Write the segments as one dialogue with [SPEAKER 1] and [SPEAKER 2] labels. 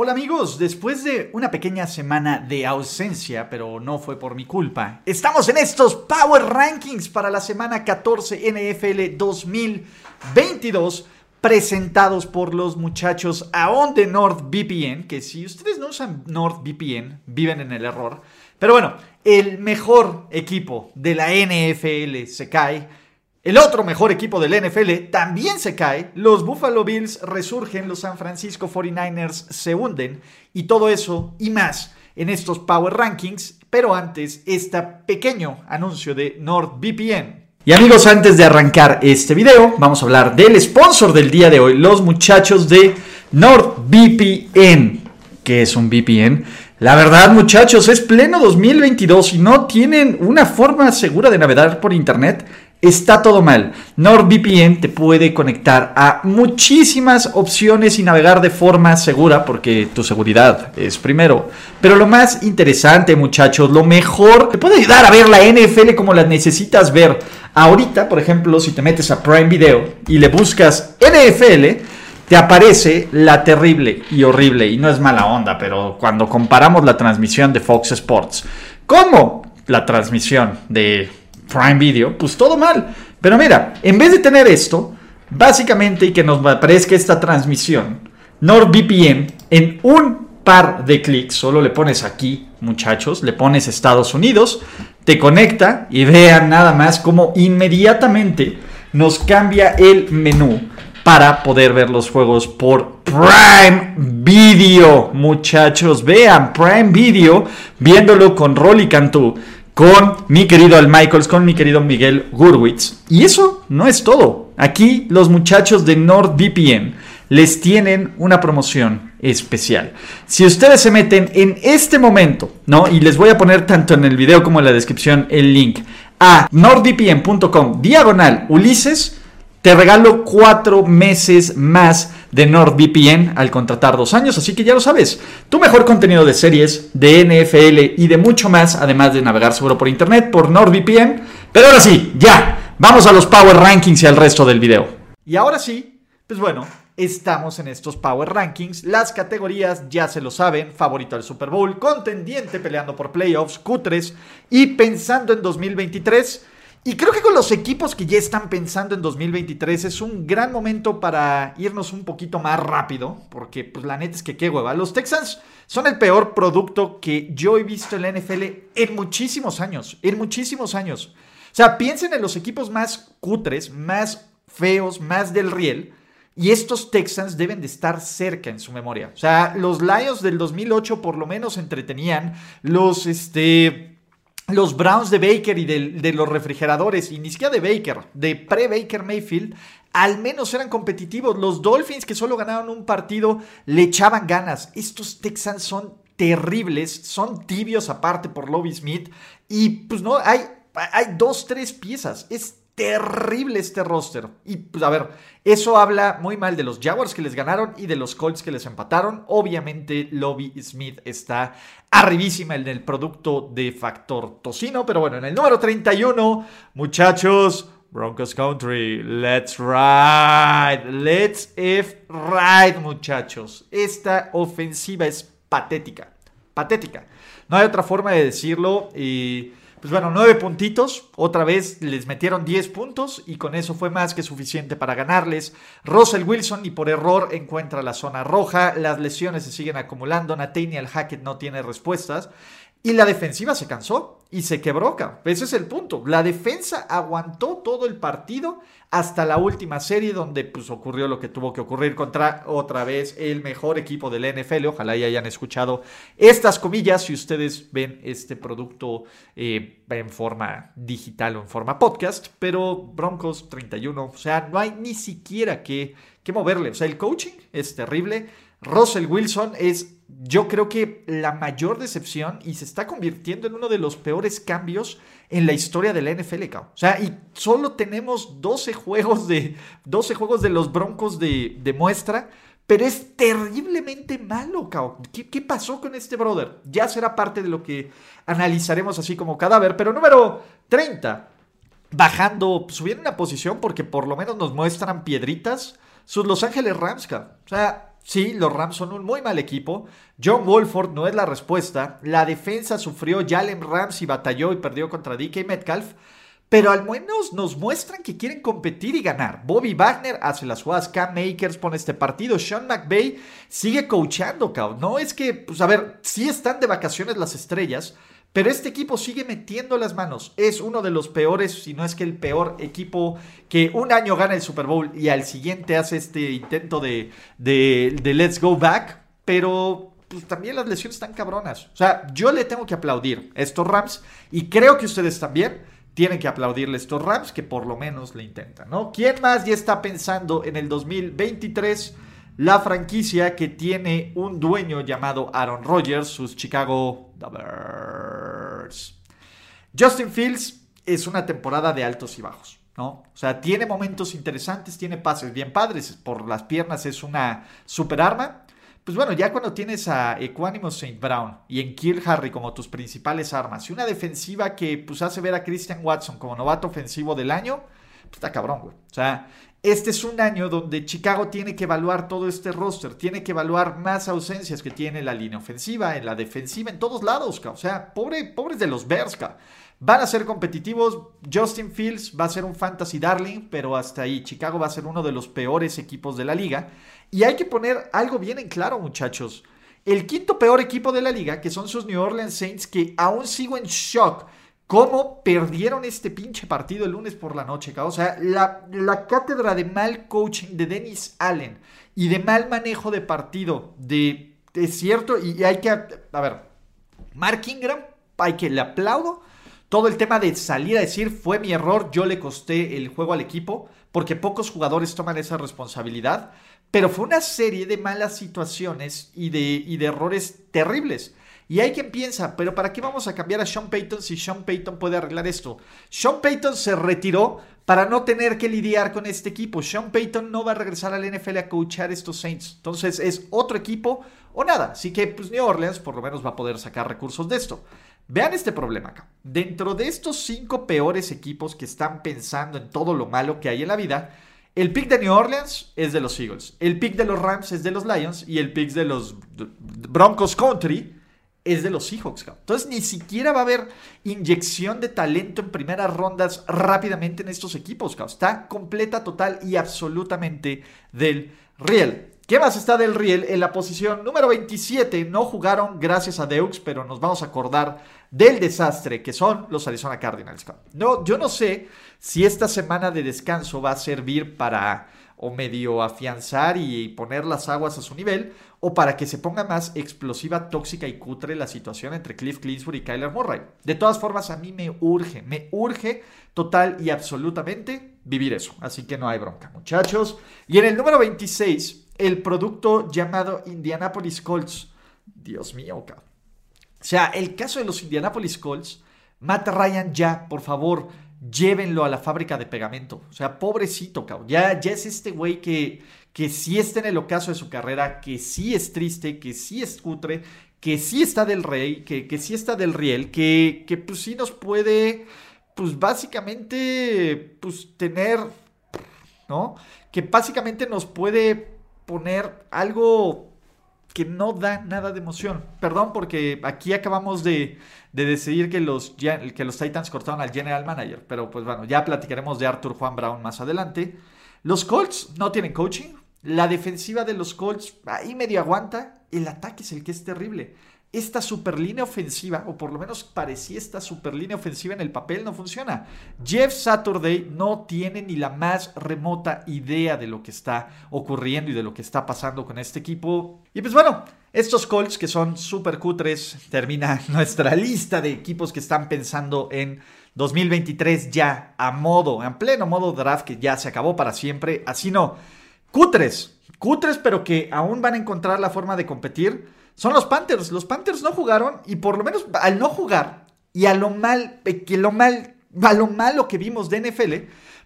[SPEAKER 1] Hola amigos, después de una pequeña semana de ausencia, pero no fue por mi culpa, estamos en estos Power Rankings para la semana 14 NFL 2022 presentados por los muchachos aún de NordVPN, que si ustedes no usan NordVPN, viven en el error. Pero bueno, el mejor equipo de la NFL se cae. El otro mejor equipo del NFL también se cae. Los Buffalo Bills resurgen, los San Francisco 49ers se hunden. Y todo eso y más en estos Power Rankings. Pero antes, este pequeño anuncio de NordVPN. Y amigos, antes de arrancar este video, vamos a hablar del sponsor del día de hoy, los muchachos de NordVPN. ¿Qué es un VPN? La verdad, muchachos, es pleno 2022 y no tienen una forma segura de navegar por internet. Está todo mal. NordVPN te puede conectar a muchísimas opciones y navegar de forma segura porque tu seguridad es primero. Pero lo más interesante, muchachos, lo mejor, te puede ayudar a ver la NFL como la necesitas ver. Ahorita, por ejemplo, si te metes a Prime Video y le buscas NFL, te aparece la terrible y horrible, y no es mala onda, pero cuando comparamos la transmisión de Fox Sports como la transmisión de Prime Video, pues todo mal. Pero mira, en vez de tener esto, básicamente y que nos aparezca esta transmisión, NordVPN en un par de clics, solo le pones aquí, muchachos, le pones Estados Unidos, te conecta y vean nada más cómo inmediatamente nos cambia el menú para poder ver los juegos por Prime Video, muchachos. Vean Prime Video viéndolo con Rolly Cantú con mi querido Al Michaels, con mi querido Miguel Gurwitz. Y eso no es todo. Aquí los muchachos de NordVPN les tienen una promoción especial. Si ustedes se meten en este momento, ¿no? Y les voy a poner tanto en el video como en la descripción el link a nordvpn.com diagonal Ulises, te regalo cuatro meses más de NordVPN al contratar dos años, así que ya lo sabes. Tu mejor contenido de series, de NFL y de mucho más, además de navegar seguro por internet por NordVPN. Pero ahora sí, ya, vamos a los Power Rankings y al resto del video. Y ahora sí, pues bueno, estamos en estos Power Rankings. Las categorías ya se lo saben, favorito del Super Bowl, contendiente peleando por playoffs, Q3 y pensando en 2023. Y creo que con los equipos que ya están pensando en 2023 es un gran momento para irnos un poquito más rápido, porque pues la neta es que qué hueva. Los Texans son el peor producto que yo he visto en la NFL en muchísimos años, en muchísimos años. O sea, piensen en los equipos más cutres, más feos, más del riel. Y estos Texans deben de estar cerca en su memoria. O sea, los Lions del 2008 por lo menos entretenían. Los, este, los Browns de Baker y de, los refrigeradores, y ni siquiera de Baker, de pre-Baker Mayfield, al menos eran competitivos. Los Dolphins, que solo ganaron un partido, le echaban ganas. Estos Texans son terribles, son tibios aparte por Lobby Smith. Y pues no, hay, hay dos, tres piezas. Es terrible este roster. Y pues a ver, eso habla muy mal de los Jaguars que les ganaron y de los Colts que les empataron. Obviamente, Lobby Smith está arribísima en el producto de factor tocino. Pero bueno, en el número 31, muchachos. Broncos Country, let's ride, let's if ride, muchachos. Esta ofensiva es patética, patética. No hay otra forma de decirlo. Y pues bueno, nueve puntitos. Otra vez les metieron 10 puntos y con eso fue más que suficiente para ganarles. Russell Wilson y por error encuentra la zona roja. Las lesiones se siguen acumulando. Nathaniel Hackett no tiene respuestas. Y la defensiva se cansó. Y se quebró, Ese es el punto. La defensa aguantó todo el partido hasta la última serie donde pues ocurrió lo que tuvo que ocurrir contra otra vez el mejor equipo del NFL. Ojalá ya hayan escuchado estas comillas si ustedes ven este producto eh, en forma digital o en forma podcast. Pero Broncos 31, o sea, no hay ni siquiera que, que moverle. O sea, el coaching es terrible. Russell Wilson es yo creo que la mayor decepción y se está convirtiendo en uno de los peores cambios en la historia de la NFL, O sea, y solo tenemos 12 juegos de, 12 juegos de los Broncos de, muestra, pero es terriblemente malo, cao. ¿Qué, ¿Qué, pasó con este brother? Ya será parte de lo que analizaremos así como cadáver, pero número 30, bajando, subiendo una posición porque por lo menos nos muestran piedritas, sus Los Ángeles Rams, O sea, Sí, los Rams son un muy mal equipo. John Wolford no es la respuesta. La defensa sufrió. Jalen Ramsey batalló y perdió contra DK Metcalf. Pero al menos nos muestran que quieren competir y ganar. Bobby Wagner hace las jugadas. Cam Makers pone este partido. Sean McVay sigue coachando. No es que, pues a ver, sí están de vacaciones las estrellas. Pero este equipo sigue metiendo las manos. Es uno de los peores, si no es que el peor equipo que un año gana el Super Bowl y al siguiente hace este intento de, de, let's go back. Pero pues, también las lesiones están cabronas. O sea, yo le tengo que aplaudir a estos Rams y creo que ustedes también tienen que aplaudirle a estos Rams que por lo menos le intentan, ¿no? ¿Quién más ya está pensando en el 2023? La franquicia que tiene un dueño llamado Aaron Rodgers, sus Chicago Bears. Justin Fields es una temporada de altos y bajos, ¿no? O sea, tiene momentos interesantes, tiene pases bien padres, por las piernas es una super arma. Pues bueno, ya cuando tienes a Equanimous St. Brown y en Kill Harry como tus principales armas y una defensiva que pues hace ver a Christian Watson como novato ofensivo del año, pues está cabrón, güey. O sea, este es un año donde Chicago tiene que evaluar todo este roster, tiene que evaluar más ausencias que tiene la línea ofensiva, en la defensiva, en todos lados, o sea, pobre, pobres de los Bears, Van a ser competitivos, Justin Fields va a ser un fantasy darling, pero hasta ahí, Chicago va a ser uno de los peores equipos de la liga. Y hay que poner algo bien en claro, muchachos. El quinto peor equipo de la liga, que son sus New Orleans Saints, que aún sigo en shock cómo perdieron este pinche partido el lunes por la noche, O sea, la, la, cátedra de mal coaching de Dennis Allen y de mal manejo de partido de... Es cierto, y hay que... A ver, Mark Ingram, hay que le aplaudo. Todo el tema de salir a decir fue mi error, yo le costé el juego al equipo, porque pocos jugadores toman esa responsabilidad. Pero fue una serie de malas situaciones y de, y de errores terribles. Y hay quien piensa, pero ¿para qué vamos a cambiar a Sean Payton si Sean Payton puede arreglar esto? Sean Payton se retiró para no tener que lidiar con este equipo. Sean Payton no va a regresar al NFL a coachar estos Saints. Entonces es otro equipo o nada. Así que pues New Orleans por lo menos va a poder sacar recursos de esto. Vean este problema acá. Dentro de estos cinco peores equipos que están pensando en todo lo malo que hay en la vida, el pick de New Orleans es de los Eagles, el pick de los Rams es de los Lions y el pick de los Broncos Country es de los Seahawks. Entonces ni siquiera va a haber inyección de talento en primeras rondas rápidamente en estos equipos. Está completa, total y absolutamente del Riel. ¿Qué más está del Riel? En la posición número 27 no jugaron gracias a Deux, pero nos vamos a acordar del desastre que son los Arizona Cardinals. No, yo no sé si esta semana de descanso va a servir para o medio afianzar y poner las aguas a su nivel, o para que se ponga más explosiva, tóxica y cutre la situación entre Cliff Clinsbury y Kyler Murray. De todas formas, a mí me urge, me urge total y absolutamente vivir eso. Así que no hay bronca, muchachos. Y en el número 26, el producto llamado Indianapolis Colts. Dios mío, cabrón. O sea, el caso de los Indianapolis Colts, Matt Ryan ya, por favor, llévenlo a la fábrica de pegamento. O sea, pobrecito, cabrón. Ya, ya es este güey que, que sí está en el ocaso de su carrera, que sí es triste, que sí es cutre, que sí está del rey, que, que sí está del riel, que, que pues sí nos puede, pues básicamente, pues tener, ¿no? Que básicamente nos puede poner algo que no da nada de emoción. Perdón, porque aquí acabamos de, decidir que los, que los Titans cortaron al general manager. Pero pues bueno, ya platicaremos de Arthur Juan Brown más adelante. Los Colts no tienen coaching. La defensiva de los Colts ahí medio aguanta. El ataque es el que es terrible. esta super línea ofensiva, o por lo menos parecía esta super línea ofensiva en el papel, no funciona. Jeff Saturday no tiene ni la más remota idea de lo que está ocurriendo y de lo que está pasando con este equipo. Y pues bueno, estos Colts que son super cutres, termina nuestra lista de equipos que están pensando en 2023 ya a modo, en pleno modo draft que ya se acabó para siempre. Así no, cutres, cutres pero que aún van a encontrar la forma de competir son los Panthers. Los Panthers no jugaron y por lo menos al no jugar y a lo mal, eh, que lo mal, a lo malo que vimos de NFL,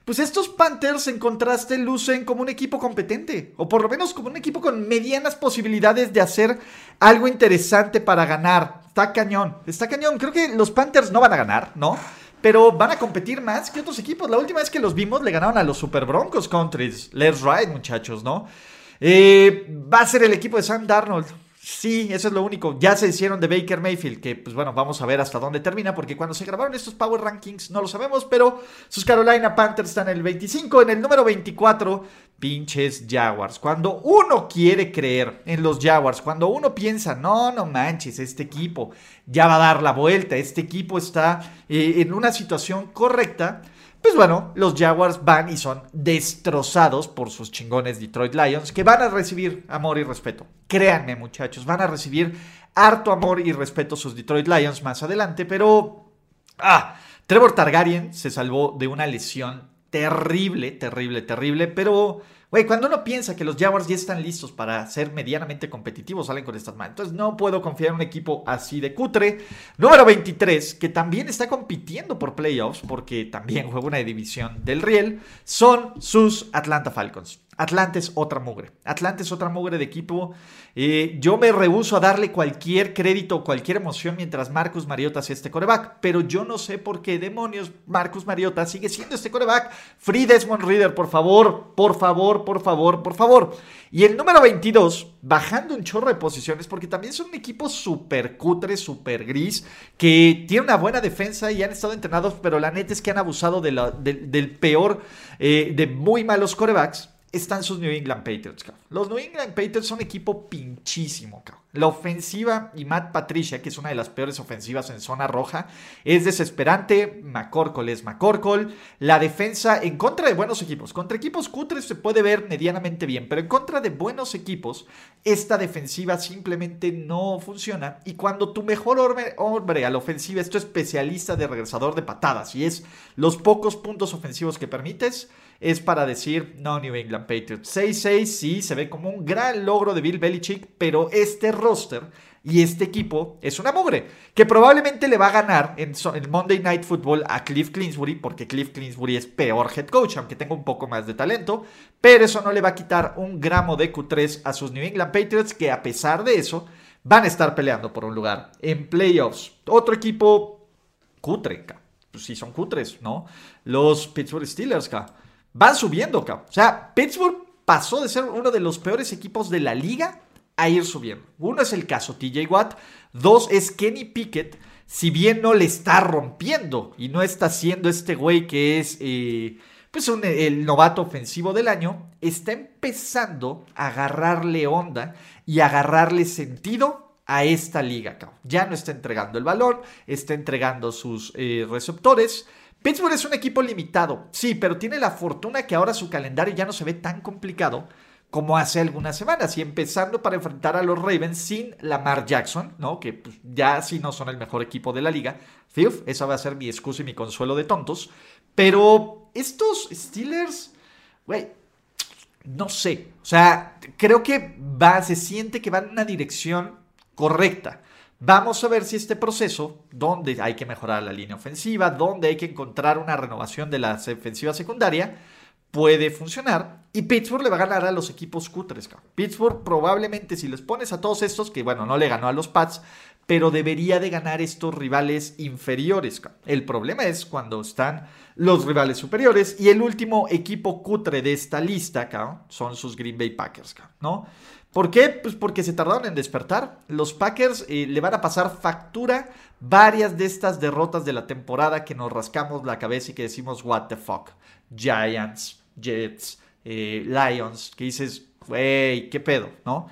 [SPEAKER 1] pues estos Panthers en contraste lucen como un equipo competente, o por lo menos como un equipo con medianas posibilidades de hacer algo interesante para ganar. Está cañón, está cañón. Creo que los Panthers no van a ganar, ¿no? Pero van a competir más que otros equipos. La última vez que los vimos le ganaron a los Super Broncos Countries. Let's ride, muchachos, ¿no? Eh, va a ser el equipo de Sam Darnold. Sí, eso es lo único. Ya se hicieron de Baker Mayfield, que pues bueno, vamos a ver hasta dónde termina, porque cuando se grabaron estos Power Rankings no lo sabemos, pero sus Carolina Panthers están en el 25, en el número 24, pinches Jaguars. Cuando uno quiere creer en los Jaguars, cuando uno piensa, no, no manches, este equipo ya va a dar la vuelta, este equipo está eh, en una situación correcta, pues bueno, los Jaguars van y son destrozados por sus chingones Detroit Lions, que van a recibir amor y respeto. Créanme, muchachos, van a recibir harto amor y respeto sus Detroit Lions más adelante, pero... Ah, Trevor Targaryen se salvó de una lesión terrible, terrible, terrible, pero Güey, cuando uno piensa que los Jaguars ya están listos para ser medianamente competitivos, salen con estas manos. Entonces no puedo confiar en un equipo así de cutre. Número 23, que también está compitiendo por playoffs, porque también juega una división del Riel, son sus Atlanta Falcons. Atlanta es otra mugre. Atlanta es otra mugre de equipo. Eh, yo me rehuso a darle cualquier crédito o cualquier emoción mientras Marcus Mariota sea este coreback. Pero yo no sé por qué demonios Marcus Mariota sigue siendo este coreback. Free Desmond Reader, por favor, por favor, por favor, por favor. Y el número 22, bajando un chorro de posiciones, porque también son un equipo súper cutre, súper gris, que tiene una buena defensa y han estado entrenados, pero la neta es que han abusado del peor, eh, de muy malos corebacks están sus New England Patriots, cabrón. Los New England Patriots son equipo pinchísimo, cabrón. La ofensiva y Matt Patricia, que es una de las peores ofensivas en zona roja, es desesperante. McCorkle es McCorkle. La defensa en contra de buenos equipos. Contra equipos cutres se puede ver medianamente bien, pero en contra de buenos equipos, esta defensiva simplemente no funciona. Y cuando tu mejor hombre, hombre a la ofensiva es tu especialista de regresador de patadas y es los pocos puntos ofensivos que permites, es para decir, no, New England Patriots. 6-6 sí, se ve como un gran logro de Bill Belichick, pero este roster y este equipo es una mugre, que probablemente le va a ganar en, el Monday Night Football a Cliff Clinsbury, porque Cliff Clinsbury es peor head coach, aunque tenga un poco más de talento, pero eso no le va a quitar un gramo de Q3 a sus New England Patriots, que a pesar de eso, van a estar peleando por un lugar en playoffs. Otro equipo cutre, pues sí son cutres, ¿no? Los Pittsburgh Steelers, van subiendo, cabrón. O sea, Pittsburgh pasó de ser uno de los peores equipos de la liga a ir subiendo. Uno es el caso TJ Watt, dos es Kenny Pickett, si bien no le está rompiendo y no está siendo este güey que es eh, pues el novato ofensivo del año, está empezando a agarrarle onda y agarrarle sentido a esta liga. Cabrón. Ya no está entregando el balón, está entregando sus eh, receptores Pittsburgh es un equipo limitado, sí, pero tiene la fortuna que ahora su calendario ya no se ve tan complicado como hace algunas semanas, y empezando para enfrentar a los Ravens sin Lamar Jackson, ¿no? Que pues, ya sí no son el mejor equipo de la liga. Fif, esa va a ser mi excusa y mi consuelo de tontos. Pero estos Steelers, güey, no sé. O sea, creo que va, se siente que va en una dirección correcta. Vamos a ver si este proceso, donde hay que mejorar la línea ofensiva, donde hay que encontrar una renovación de la ofensiva secundaria, puede funcionar. Y Pittsburgh le va a ganar a los equipos cutres. Pittsburgh probablemente si les pones a todos estos, que bueno, no le ganó a los Pats, pero debería de ganar estos rivales inferiores. El problema es cuando están los rivales superiores y el último equipo cutre de esta lista son sus Green Bay Packers, ¿no? ¿Por qué? Pues porque se tardaron en despertar. Los Packers eh, le van a pasar factura varias de estas derrotas de la temporada que nos rascamos la cabeza y que decimos, what the fuck. Giants, Jets, eh, Lions, que dices, wey, qué pedo, ¿no?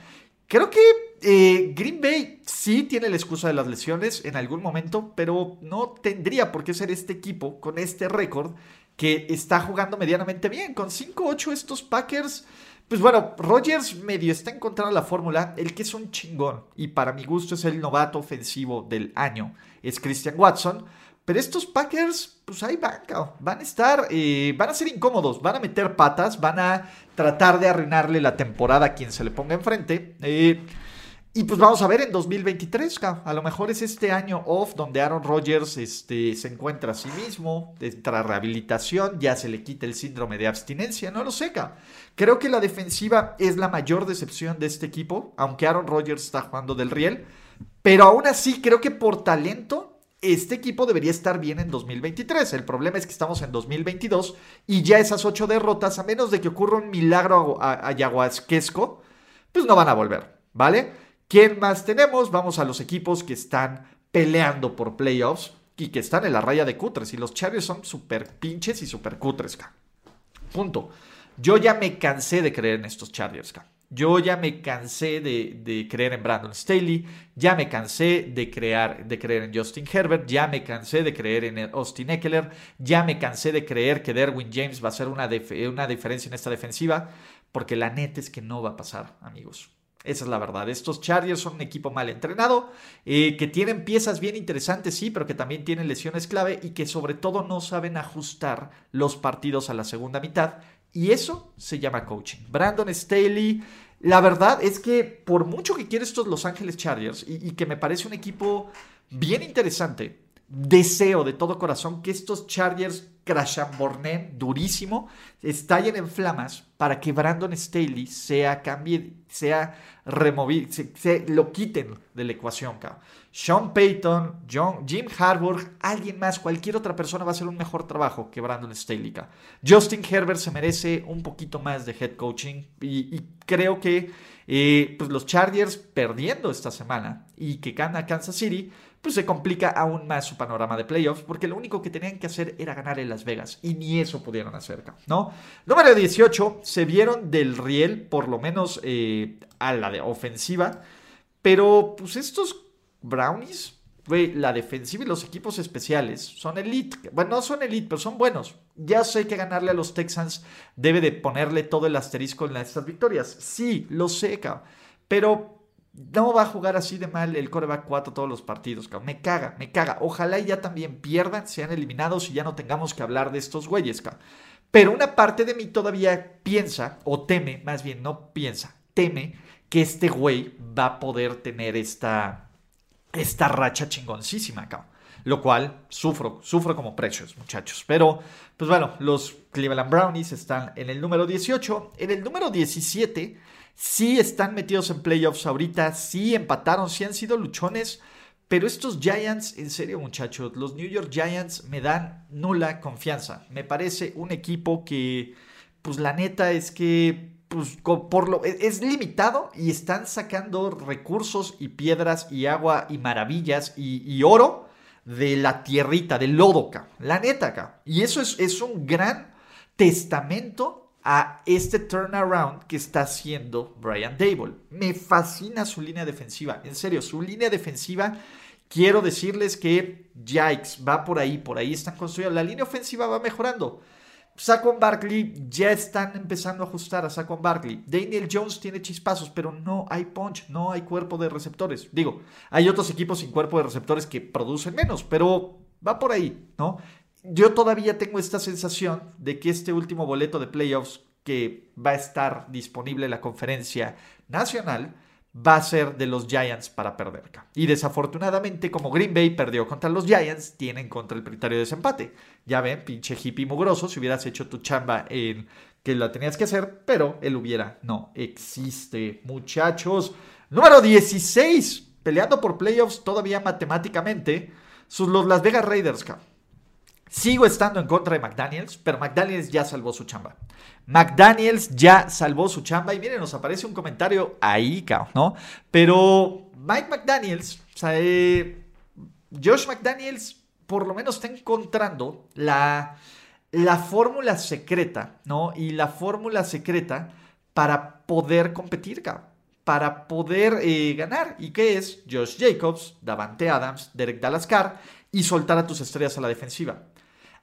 [SPEAKER 1] Creo que eh, Green Bay sí tiene la excusa de las lesiones en algún momento, pero no tendría por qué ser este equipo con este récord que está jugando medianamente bien. Con 5-8 estos Packers, pues bueno, Rogers medio está encontrando la fórmula. El que es un chingón y para mi gusto es el novato ofensivo del año, es Christian Watson. Pero estos Packers, pues ahí van, van a estar, eh, van a ser incómodos, van a meter patas, van a tratar de arruinarle la temporada a quien se le ponga enfrente. Eh, y pues vamos a ver en 2023, a lo mejor es este año off donde Aaron Rodgers este, se encuentra a sí mismo, tras rehabilitación, ya se le quita el síndrome de abstinencia, no lo sé, Creo que la defensiva es la mayor decepción de este equipo, aunque Aaron Rodgers está jugando del riel, pero aún así creo que por talento este equipo debería estar bien en 2023. El problema es que estamos en 2022 y ya esas ocho derrotas, a menos de que ocurra un milagro ayahuasquesco, pues no van a volver, ¿vale? ¿Quién más tenemos? Vamos a los equipos que están peleando por playoffs y que están en la raya de cutres. Y los Chargers son súper pinches y súper cutres, Punto. Yo ya me cansé de creer en estos Chargers, Yo ya me cansé de, creer en Brandon Staley, ya me cansé de, crear, creer en Justin Herbert, ya me cansé de creer en Austin Eckler, ya me cansé de creer que Derwin James va a ser una, una diferencia en esta defensiva, porque la neta es que no va a pasar, amigos. Esa es la verdad. Estos Chargers son un equipo mal entrenado, eh, que tienen piezas bien interesantes, sí, pero que también tienen lesiones clave y que sobre todo no saben ajustar los partidos a la segunda mitad. Y eso se llama coaching. Brandon Staley, la verdad es que por mucho que quiere estos Los Ángeles Chargers y que me parece un equipo bien interesante, deseo de todo corazón que estos Chargers crashambornen durísimo, estallen en flamas para que Brandon Staley sea cambie, sea removido, se, lo quiten de la ecuación, Sean Payton, John, Jim Harbaugh, alguien más, cualquier otra persona va a hacer un mejor trabajo que Brandon Staley. Justin Herbert se merece un poquito más de head coaching y, creo que eh, pues los Chargers perdiendo esta semana y que gana Kansas City pues se complica aún más su panorama de playoffs, porque lo único que tenían que hacer era ganar en Vegas, y ni eso pudieron hacer, ¿no? Número 18, se vieron del riel, por lo menos eh, a la ofensiva, pero pues estos Brownies, la defensiva y los equipos especiales son elite. Bueno, no son elite, pero son buenos. Ya sé que ganarle a los Texans debe de ponerle todo el asterisco en estas victorias. Sí, lo sé, cabrón. Pero no va a jugar así de mal el coreback 4 todos los partidos, cabrón. Me caga, me caga. Ojalá ya también pierdan, sean eliminados y ya no tengamos que hablar de estos güeyes, cabrón. Pero una parte de mí todavía piensa, o teme, más bien no piensa, teme que este güey va a poder tener esta, esta racha chingoncísima, cabrón. Lo cual sufro, sufro como precios, muchachos. Pero, pues bueno, los Cleveland Brownies están en el número 18. En el número 17 sí están metidos en playoffs ahorita, sí empataron, sí han sido luchones, pero estos Giants, en serio muchachos, los New York Giants me dan nula confianza. Me parece un equipo que, pues la neta es que pues, por lo, e, es limitado y están sacando recursos y piedras y agua y maravillas y, oro de la tierrita, del lodo, la neta, acá. Y eso es, es un gran testamento a este turnaround que está haciendo Brian Dable. Me fascina su línea defensiva, en serio, su línea defensiva. Quiero decirles que Yikes va por ahí, por ahí están construyendo. La línea ofensiva va mejorando. Saquon Barkley ya están empezando a ajustar a Saquon Barkley. Daniel Jones tiene chispazos, pero no hay punch, no hay cuerpo de receptores. Digo, hay otros equipos sin cuerpo de receptores que producen menos, pero va por ahí, ¿no? Yo todavía tengo esta sensación de que este último boleto de playoffs que va a estar disponible en la conferencia nacional va a ser de los Giants para perder. Y desafortunadamente, como Green Bay perdió contra los Giants, tienen contra el prioritario de desempate. Ya ven, pinche hippie mugroso, si hubieras hecho tu chamba en que la tenías que hacer, pero él hubiera. No existe, muchachos. Número 16, peleando por playoffs todavía matemáticamente, sus, los Las Vegas Raiders. Sigo estando en contra de McDaniels, pero McDaniels ya salvó su chamba. McDaniels ya salvó su chamba. Y miren, nos aparece un comentario ahí, ¿no? Pero Mike McDaniels, o sea, eh, Josh McDaniels, por lo menos está encontrando la, la fórmula secreta, ¿no? Y la fórmula secreta para poder competir, cabrón para poder eh, ganar. ¿Y qué es? Josh Jacobs, Davante Adams, Derek Dalascar y soltar a tus estrellas a la defensiva.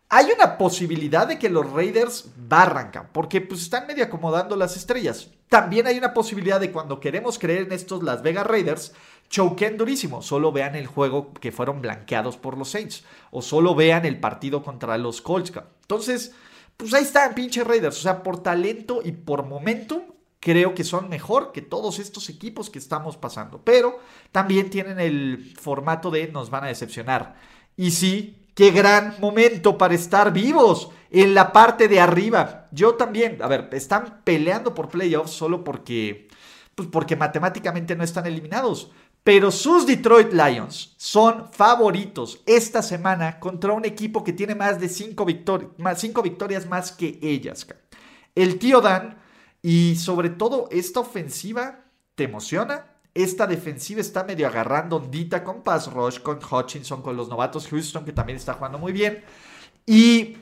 [SPEAKER 1] Hay una posibilidad de que los Raiders barrancan, porque pues están medio acomodando las estrellas. También hay una posibilidad de cuando queremos creer en estos Las Vegas Raiders, choquen durísimo. Solo vean el juego que fueron blanqueados por los Saints. O solo vean el partido contra los Colts. Entonces, pues ahí están, pinche Raiders. O sea, por talento y por momentum, creo que son mejor que todos estos equipos que estamos pasando. Pero también tienen el formato de nos van a decepcionar. Y sí, Qué gran momento para estar vivos en la parte de arriba. Yo también, a ver, están peleando por playoffs solo porque, pues porque matemáticamente no están eliminados. Pero sus Detroit Lions son favoritos esta semana contra un equipo que tiene más de cinco, más, cinco victorias más que ellas. El tío Dan y sobre todo esta ofensiva te emociona. Esta defensiva está medio agarrando ondita con Pass Rush, con Hutchinson, con los novatos Houston, que también está jugando muy bien. Y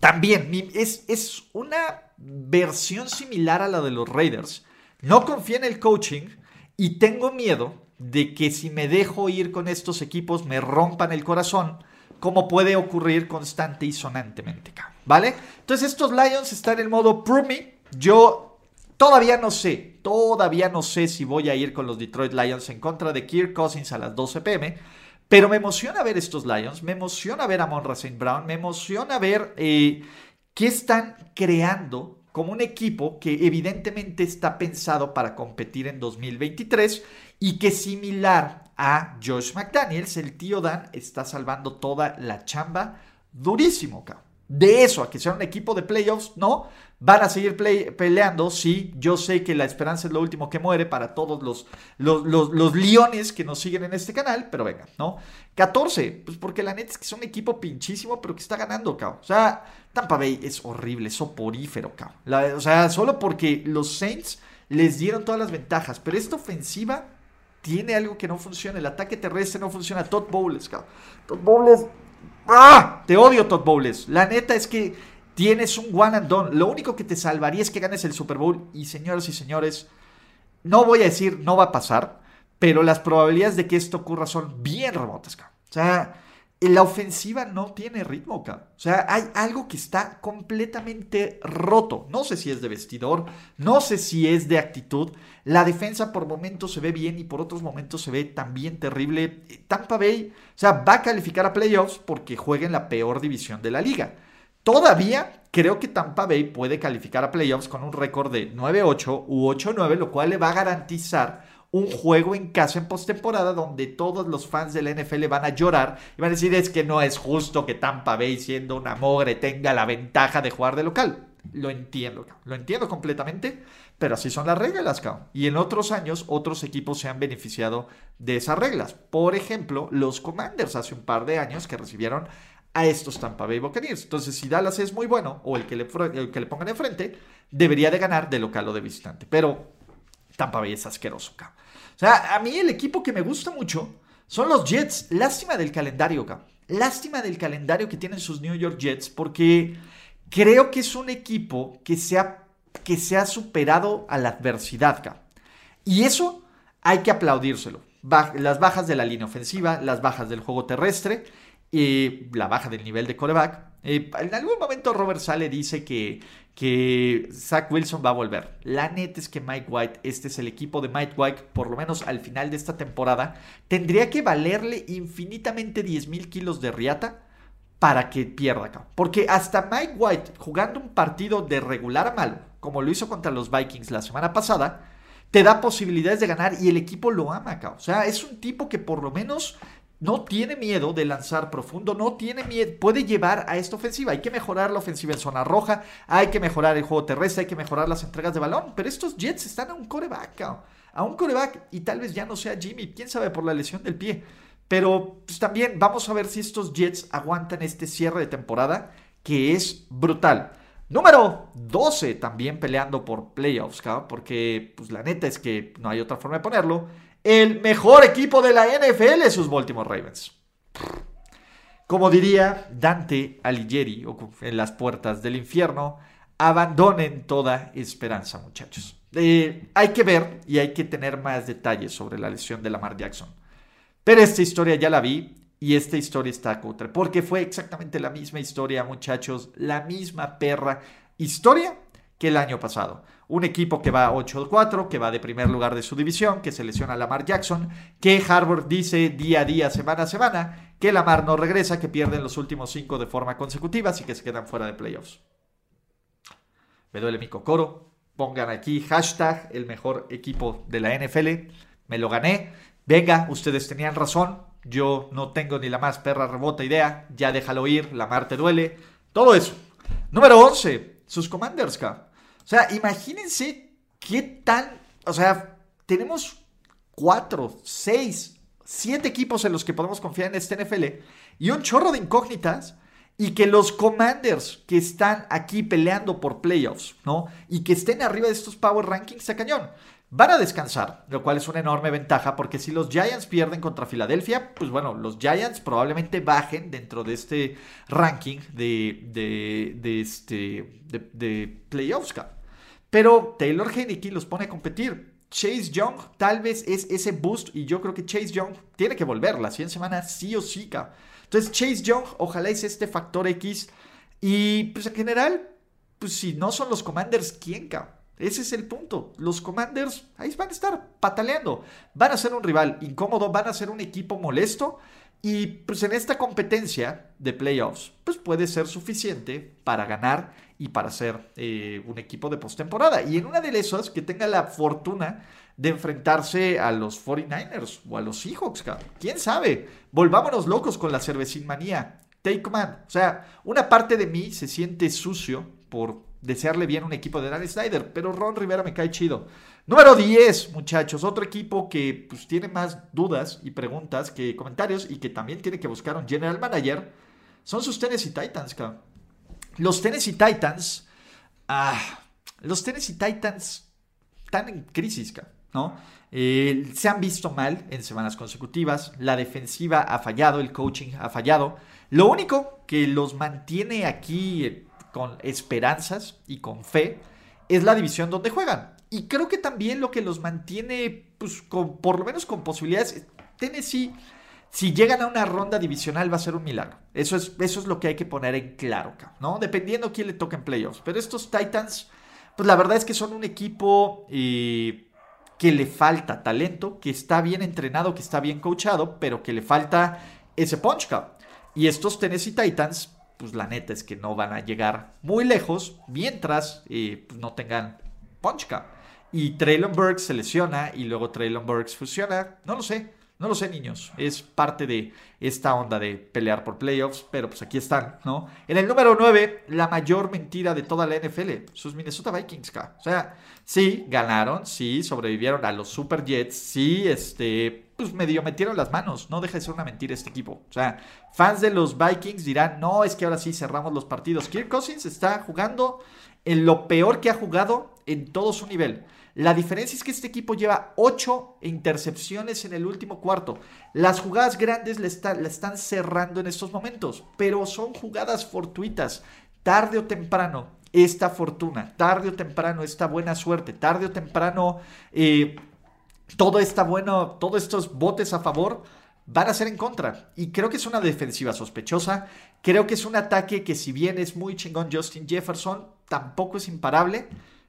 [SPEAKER 1] también es, es una versión similar a la de los Raiders. No confía en el coaching y tengo miedo de que si me dejo ir con estos equipos me rompan el corazón, como puede ocurrir constante y sonantemente, ¿vale? Entonces estos Lions están en el modo Prove. Yo Todavía no sé, todavía no sé si voy a ir con los Detroit Lions en contra de Kirk Cousins a las 12 pm. Pero me emociona ver estos Lions, me emociona ver a Monra St. Brown, me emociona ver eh, qué están creando como un equipo que evidentemente está pensado para competir en 2023 y que similar a Josh McDaniels, el tío Dan está salvando toda la chamba durísimo, cabrón. De eso a que sea un equipo de playoffs, no. Van a seguir peleando, sí. Yo sé que la esperanza es lo último que muere para todos los, los, los, leones que nos siguen en este canal, pero venga, ¿no? 14, pues porque la neta es que es un equipo pinchísimo, pero que está ganando, cao. O sea, Tampa Bay es horrible, soporífero, cao. o sea, solo porque los Saints les dieron todas las ventajas, pero esta ofensiva tiene algo que no funciona. El ataque terrestre no funciona. Todd Bowles, cao. Todd Bowles ¡Ah! Te odio, Todd Bowles. La neta es que tienes un one and done. Lo único que te salvaría es que ganes el Super Bowl. Y señoras y señores, no voy a decir no va a pasar, pero las probabilidades de que esto ocurra son bien remotas. O sea, la ofensiva no tiene ritmo, O sea, hay algo que está completamente roto. No sé si es de vestidor, no sé si es de actitud. La defensa por momentos se ve bien y por otros momentos se ve también terrible. Tampa Bay, o sea, va a calificar a playoffs porque juega en la peor división de la liga. Todavía creo que Tampa Bay puede calificar a playoffs con un récord de 9-8 u 8-9, lo cual le va a garantizar un juego en casa en postemporada donde todos los fans de la NFL van a llorar y van a decir es que no es justo que Tampa Bay siendo una mogre tenga la ventaja de jugar de local. Lo entiendo, lo entiendo completamente, pero así son las reglas, cabrón. Y en otros años otros equipos se han beneficiado de esas reglas. Por ejemplo, los Commanders hace un par de años que recibieron a estos Tampa Bay Buccaneers. Entonces, si Dallas es muy bueno o el que le, el que le pongan enfrente, debería de ganar de local o de visitante. Pero Tampa Bay es asqueroso, cabrón. O sea, a mí el equipo que me gusta mucho son los Jets. Lástima del calendario, cabrón. Lástima del calendario que tienen sus New York Jets porque creo que es un equipo que se ha, que se ha superado a la adversidad, cabrón. Y eso hay que aplaudírselo. las bajas de la línea ofensiva, las bajas del juego terrestre, y la baja del nivel de coreback. Eh, en algún momento Robert Sale dice que que Zach Wilson va a volver. La neta es que Mike White, este es el equipo de Mike White, por lo menos al final de esta temporada, tendría que valerle infinitamente 10 mil kilos de riata para que pierda acá. Porque hasta Mike White, jugando un partido de regular a malo, como lo hizo contra los Vikings la semana pasada, te da posibilidades de ganar y el equipo lo ama acá. O sea, es un tipo que por lo menos no tiene miedo de lanzar profundo, no tiene miedo, puede llevar a esta ofensiva. Hay que mejorar la ofensiva en zona roja, hay que mejorar el juego terrestre, hay que mejorar las entregas de balón. Pero estos Jets están a un coreback, a un coreback y tal vez ya no sea Jimmy, quién sabe por la lesión del pie. Pero pues, también vamos a ver si estos Jets aguantan este cierre de temporada que es brutal. Número 12 también peleando por playoffs, porque pues la neta es que no hay otra forma de ponerlo el mejor equipo de la NFL, sus Baltimore Ravens. Como diría Dante Alighieri, en las puertas del infierno, abandonen toda esperanza, muchachos. Eh, hay que ver y hay que tener más detalles sobre la lesión de Lamar Jackson. Pero esta historia ya la vi y esta historia está cutre, porque fue exactamente la misma historia, muchachos, la misma perra historia que el año pasado. Un equipo que va 8-4, que va de primer lugar de su división, que se lesiona a Lamar Jackson, que Harvard dice día a día, semana a semana, que Lamar no regresa, que pierden los últimos 5 de forma consecutiva, así que se quedan fuera de playoffs. Me duele mi cocoro. Pongan aquí hashtag el mejor equipo de la NFL. Me lo gané. Venga, ustedes tenían razón. Yo no tengo ni la más perra rebota idea. Ya déjalo ir. Lamar te duele. Todo eso. Número 11. Sus Commanders, O sea, imagínense qué tan. O sea, tenemos 4, 6, 7 equipos en los que podemos confiar en este NFL y un chorro de incógnitas y que los Commanders que están aquí peleando por playoffs, ¿no? Y que estén arriba de estos Power Rankings a cañón. Van a descansar, lo cual es una enorme ventaja porque si los Giants pierden contra Filadelfia, pues bueno, los Giants probablemente bajen dentro de este ranking de, de, este, de, playoffs. Pero Taylor Heineke los pone a competir. Chase Young tal vez es ese boost y yo creo que Chase Young tiene que volver la 100 semanas sí o sí. Entonces Chase Young ojalá es este factor X y pues en general, pues si no son los Commanders, ¿quién, cabrón? Ese es el punto. Los Commanders ahí van a estar pataleando. Van a ser un rival incómodo, van a ser un equipo molesto. Y pues en esta competencia de playoffs, pues puede ser suficiente para ganar y para ser eh, un equipo de postemporada. Y en una de esas que tenga la fortuna de enfrentarse a los 49ers o a los Seahawks, ¿Quién sabe? Volvámonos locos con la cervecín manía. Take command. O sea, una parte de mí se siente sucio por desearle bien a un equipo de Dan Snyder, pero Ron Rivera me cae chido. Número 10, muchachos, otro equipo que pues, tiene más dudas y preguntas que comentarios y que también tiene que buscar un general manager, son sus Tennessee Titans, cabrón. Los Tennessee Titans, ah, los Tennessee Titans están en crisis, ¿no? Eh, se han visto mal en semanas consecutivas, la defensiva ha fallado, el coaching ha fallado. Lo único que los mantiene aquí con esperanzas y con fe, es la división donde juegan. Y creo que también lo que los mantiene, pues, por lo menos con posibilidades, Tennessee, si llegan a una ronda divisional va a ser un milagro. Eso es, eso es lo que hay que poner en claro, ¿no? Dependiendo quién le toque en playoffs. Pero estos Titans, pues la verdad es que son un equipo eh, que le falta talento, que está bien entrenado, que está bien coachado, pero que le falta ese punch cup. Y estos Tennessee Titans, pues la neta es que no van a llegar muy lejos mientras eh, pues, no tengan Punchka. Y Traylon Burks se lesiona y luego Traylon Burks fusiona. No lo sé, no lo sé, niños. Es parte de esta onda de pelear por playoffs, pero pues aquí están, ¿no? En el número 9, la mayor mentira de toda la NFL, sus Minnesota Vikings, O sea, sí, ganaron, sí, sobrevivieron a los Super Jets, sí, este, pues medio metieron las manos. No deja de ser una mentira este equipo. O sea, fans de los Vikings dirán, no, es que ahora sí cerramos los partidos. Kirk Cousins está jugando en lo peor que ha jugado en todo su nivel. La diferencia es que este equipo lleva 8 intercepciones en el último cuarto. Las jugadas grandes le, están cerrando en estos momentos, pero son jugadas fortuitas. Tarde o temprano, esta fortuna, tarde o temprano, esta buena suerte, tarde o temprano, eh, todo está bueno, todos estos botes a favor van a ser en contra. Y creo que es una defensiva sospechosa. Creo que es un ataque que si bien es muy chingón Justin Jefferson, tampoco es imparable.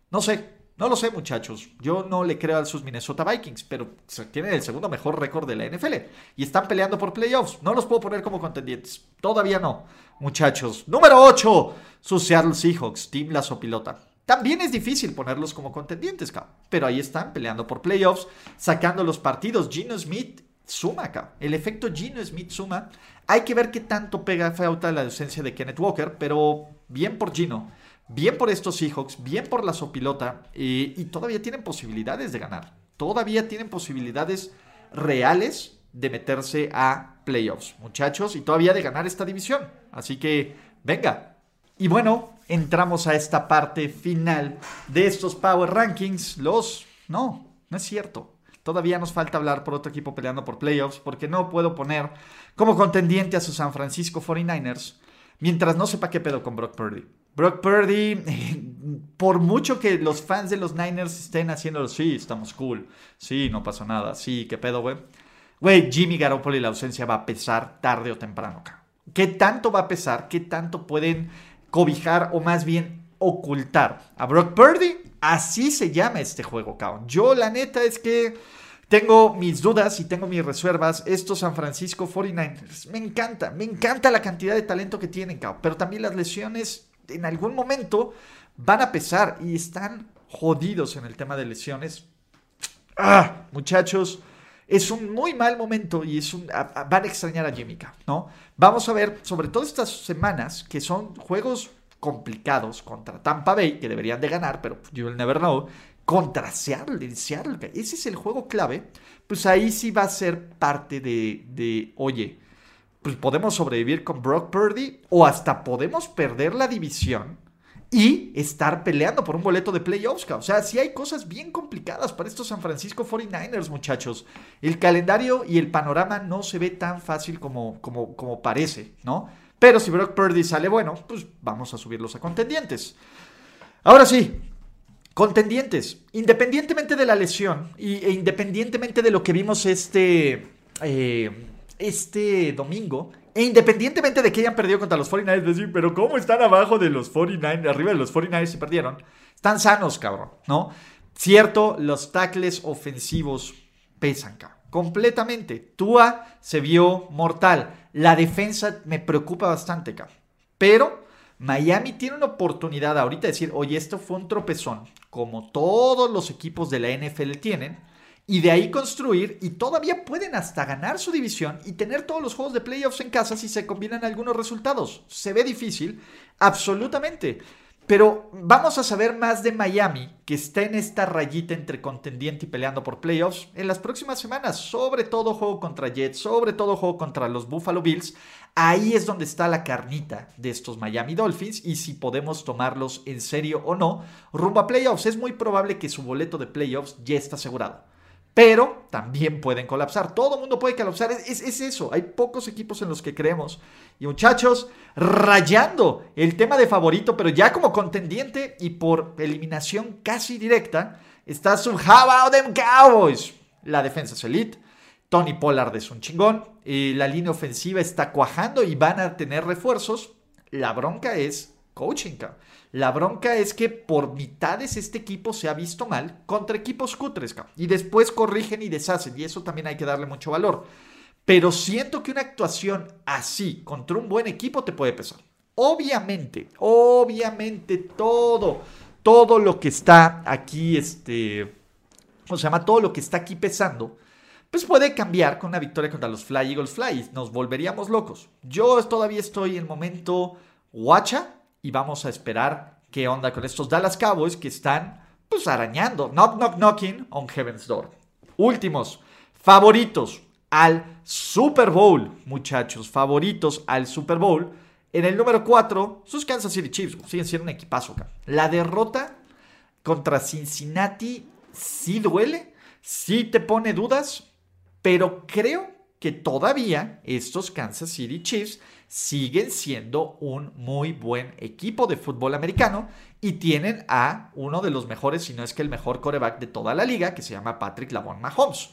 [SPEAKER 1] No sé, no lo sé muchachos. Yo no le creo a sus Minnesota Vikings, pero tienen el segundo mejor récord de la NFL. Y están peleando por playoffs. No los puedo poner como contendientes. Todavía no, muchachos. Número 8, sus Seattle Seahawks, Team La Sopilota. También es difícil ponerlos como contendientes, pero ahí están peleando por playoffs, sacando los partidos. Gino Smith suma acá. El efecto Gino Smith suma. Hay que ver qué tanto pega falta la ausencia de Kenneth Walker, pero bien por Gino, bien por estos Seahawks, bien por la Sopilota, y todavía tienen posibilidades de ganar. Todavía tienen posibilidades reales de meterse a playoffs, muchachos, y todavía de ganar esta división. Así que, venga. Y bueno, entramos a esta parte final de estos Power Rankings. Los... No, no es cierto. Todavía nos falta hablar por otro equipo peleando por playoffs porque no puedo poner como contendiente a su San Francisco 49ers mientras no sepa qué pedo con Brock Purdy. Brock Purdy, por mucho que los fans de los Niners estén haciendo, sí, estamos cool, sí, no pasó nada, sí, qué pedo, güey. Güey, Jimmy Garoppolo y la ausencia va a pesar tarde o temprano, ¿Qué tanto va a pesar? ¿Qué tanto pueden cobijar o más bien ocultar a Brock Purdy? Así se llama este juego, cabrón. Yo la neta es que tengo mis dudas y tengo mis reservas. Estos San Francisco 49ers, me encanta, me encanta la cantidad de talento que tienen, cabrón. Pero también las lesiones en algún momento van a pesar y están jodidos en el tema de lesiones. Ah, muchachos, es un muy mal momento y es un, van a extrañar a Jimmy ¿no? Vamos a ver, sobre todo estas semanas, que son juegos complicados contra Tampa Bay, que deberían de ganar, pero you will never know, contra Seattle, Seattle, ese es el juego clave, pues ahí sí va a ser parte de, de, oye, pues podemos sobrevivir con Brock Purdy o hasta podemos perder la división y estar peleando por un boleto de playoffs. O sea, sí hay cosas bien complicadas para estos San Francisco 49ers, muchachos. El calendario y el panorama no se ve tan fácil como, como, como parece, ¿no? Pero si Brock Purdy sale bueno, pues vamos a subirlos a contendientes. Ahora sí, contendientes. Independientemente de la lesión e independientemente de lo que vimos este, eh, este domingo, e independientemente de que hayan perdido contra los 49ers, decir, pero ¿cómo están abajo de los 49ers, arriba de los 49ers y perdieron? Están sanos, cabrón, ¿no? Cierto, los tackles ofensivos pesan, cabrón. Completamente. Tua se vio mortal. La defensa me preocupa bastante, cabrón. Pero Miami tiene una oportunidad ahorita de decir, oye, esto fue un tropezón, como todos los equipos de la NFL tienen y de ahí construir y todavía pueden hasta ganar su división y tener todos los juegos de playoffs en casa si se combinan algunos resultados. Se ve difícil, absolutamente. Pero vamos a saber más de Miami, que está en esta rayita entre contendiente y peleando por playoffs en las próximas semanas. Sobre todo juego contra Jets, sobre todo juego contra los Buffalo Bills. Ahí es donde está la carnita de estos Miami Dolphins y si podemos tomarlos en serio o no. Rumbo a playoffs, es muy probable que su boleto de playoffs ya está asegurado pero también pueden colapsar. Todo el mundo puede colapsar. Es, eso. Hay pocos equipos en los que creemos. Y muchachos, rayando el tema de favorito, pero ya como contendiente y por eliminación casi directa, está su How them Cowboys. La defensa es elite. Tony Pollard es un chingón. La línea ofensiva está cuajando y van a tener refuerzos. La bronca es coaching. La bronca es que por mitades este equipo se ha visto mal contra equipos cutres, y después corrigen y deshacen, y eso también hay que darle mucho valor. Pero siento que una actuación así contra un buen equipo te puede pesar. Obviamente, obviamente todo, todo lo que está aquí, este, ¿cómo se llama? Todo lo que está aquí pesando, pues puede cambiar con una victoria contra los Fly Eagles Fly. Nos volveríamos locos. Yo todavía estoy en momento guacha, y vamos a esperar qué onda con estos Dallas Cowboys que están pues arañando, knock knock knocking on heaven's door. Últimos, favoritos al Super Bowl, muchachos, favoritos al Super Bowl. En el número 4, sus Kansas City Chiefs siguen siendo un equipazo acá. La derrota contra Cincinnati sí duele, sí te pone dudas, pero creo que todavía estos Kansas City Chiefs siguen siendo un muy buen equipo de fútbol americano y tienen a uno de los mejores, si no es que el mejor coreback de toda la liga, que se llama Patrick Lavon Mahomes.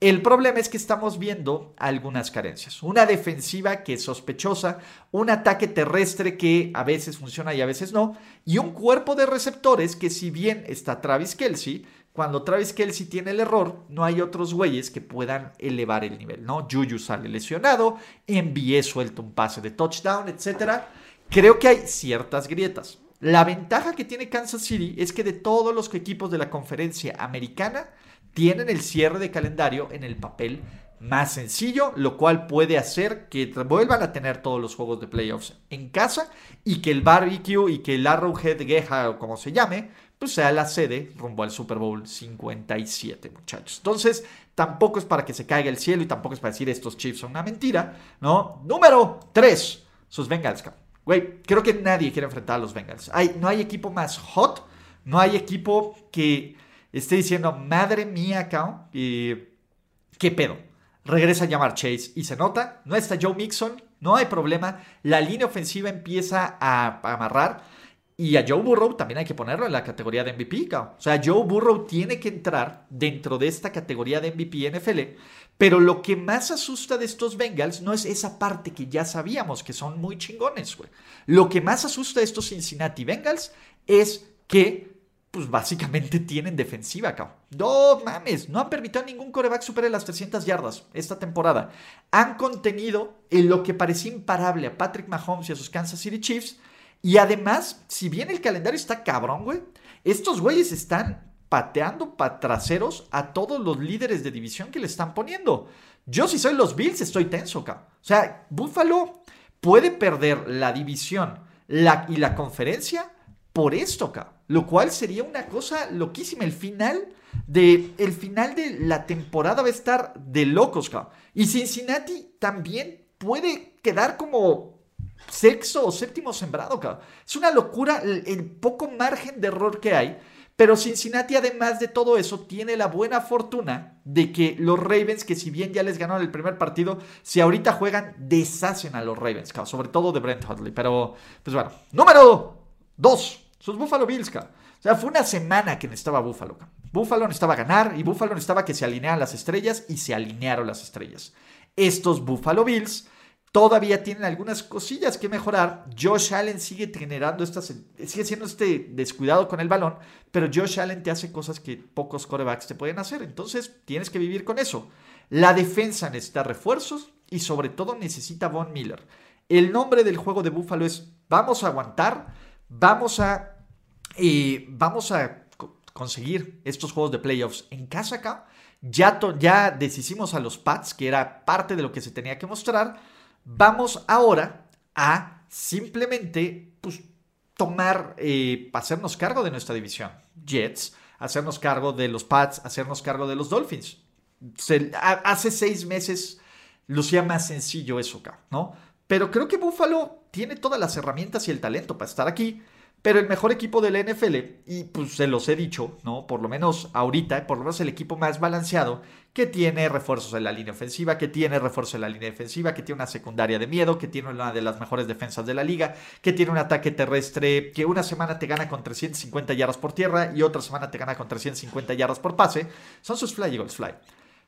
[SPEAKER 1] El problema es que estamos viendo algunas carencias. Una defensiva que es sospechosa, un ataque terrestre que a veces funciona y a veces no, y un cuerpo de receptores que si bien está Travis Kelsey, cuando Travis Kelsey tiene el error, no hay otros güeyes que puedan elevar el nivel, ¿no? Juju sale lesionado, envié suelto un pase de touchdown, etc. Creo que hay ciertas grietas. La ventaja que tiene Kansas City es que de todos los equipos de la conferencia americana tienen el cierre de calendario en el papel más sencillo, lo cual puede hacer que vuelvan a tener todos los juegos de playoffs en casa y que el barbecue y que el Arrowhead Geha o como se llame, pues sea la sede rumbo al Super Bowl 57, muchachos. Entonces, tampoco es para que se caiga el cielo y tampoco es para decir estos Chiefs son una mentira, ¿no? Número 3, sus Bengals. Güey, creo que nadie quiere enfrentar a los Bengals. Hay, no hay equipo más hot, no hay equipo que esté diciendo, madre mía, cabrón, ¿qué pedo? Regresa a llamar Chase y se nota, no está Joe Mixon, no hay problema, la línea ofensiva empieza a amarrar Y a Joe Burrow también hay que ponerlo en la categoría de MVP. O sea, Joe Burrow tiene que entrar dentro de esta categoría de MVP NFL. Pero lo que más asusta de estos Bengals no es esa parte que ya sabíamos que son muy chingones, güey. Lo que más asusta de estos Cincinnati Bengals es que, pues básicamente tienen defensiva, cabrón. No mames, no han permitido a ningún coreback supere las 300 yardas esta temporada. Han contenido en lo que parecía imparable a Patrick Mahomes y a sus Kansas City Chiefs y además, si bien el calendario está cabrón, güey, estos güeyes están pateando para traseros a todos los líderes de división que le están poniendo. Yo si soy los Bills estoy tenso, cabrón. O sea, Buffalo puede perder la división la, y la conferencia por esto, cabrón. Lo cual sería una cosa loquísima. El final de, el final de la temporada va a estar de locos, cabrón. Y Cincinnati también puede quedar como sexto o séptimo sembrado, cabrón. Es una locura el, poco margen de error que hay. Pero Cincinnati, además de todo eso, tiene la buena fortuna de que los Ravens, que si bien ya les ganaron el primer partido, si ahorita juegan, deshacen a los Ravens, sobre todo de Brent Huntley. Pero, pues bueno, número dos, sus Buffalo Bills. O sea, fue una semana que necesitaba Buffalo. Cabrón. Buffalo necesitaba ganar y Buffalo necesitaba que se alinearan las estrellas y se alinearon las estrellas. Estos Buffalo Bills Todavía tienen algunas cosillas que mejorar. Josh Allen sigue generando estas, sigue siendo este descuidado con el balón, pero Josh Allen te hace cosas que pocos corebacks te pueden hacer. Entonces tienes que vivir con eso. La defensa necesita refuerzos y sobre todo necesita Von Miller. El nombre del juego de Buffalo es vamos a aguantar, vamos a, eh, vamos a conseguir estos juegos de playoffs en casa acá. Ya, ya deshicimos a los Pats, que era parte de lo que se tenía que mostrar Vamos ahora a simplemente pues, tomar, eh, hacernos cargo de nuestra división. Jets, hacernos cargo de los Pats, hacernos cargo de los Dolphins. hace seis meses lucía más sencillo eso ¿no? Pero creo que Buffalo tiene todas las herramientas y el talento para estar aquí. Pero el mejor equipo de la NFL, y pues se los he dicho, ¿no? Por lo menos ahorita, por lo menos el equipo más balanceado, que tiene refuerzos en la línea ofensiva, que tiene refuerzo en la línea defensiva, que tiene una secundaria de miedo, que tiene una de las mejores defensas de la liga, que tiene un ataque terrestre que una semana te gana con 350 yardas por tierra y otra semana te gana con 350 yardas por pase, son sus Fly Eagles Fly.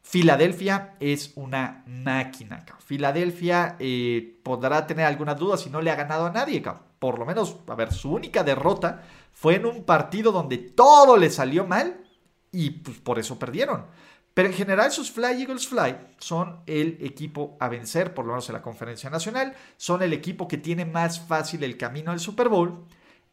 [SPEAKER 1] Filadelfia es una máquina. Filadelfia eh, podrá tener algunas dudas si no le ha ganado a nadie. Por lo menos, a ver, su única derrota fue en un partido donde todo le salió mal y pues por eso perdieron. Pero en general sus Fly Eagles Fly son el equipo a vencer, por lo menos en la conferencia nacional. Son el equipo que tiene más fácil el camino al Super Bowl.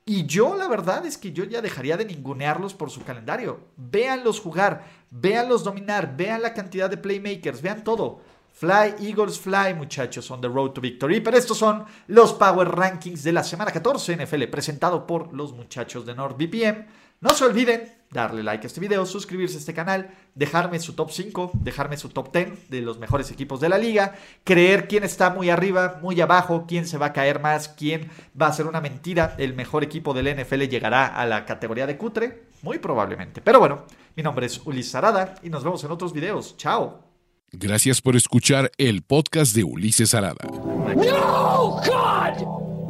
[SPEAKER 1] Y yo la verdad es que yo ya dejaría de ningunearlos por su calendario. Véanlos jugar, véanlos dominar, vean la cantidad de playmakers, vean todo. Fly, Eagles, Fly, muchachos, on the road to victory. Pero estos son los Power Rankings de la semana 14 NFL, presentado por los muchachos de NordVPN. No se olviden darle like a este video, suscribirse a este canal, dejarme su top 5, dejarme su top 10 de los mejores equipos de la liga, creer quién está muy arriba, muy abajo, quién se va a caer más, quién va a ser una mentira, el mejor equipo del NFL llegará a la categoría de cutre, muy probablemente. Pero bueno, mi nombre es Ulises Arada y nos vemos en otros videos. Chao.
[SPEAKER 2] Gracias por escuchar el podcast de Ulises Arada. No, God!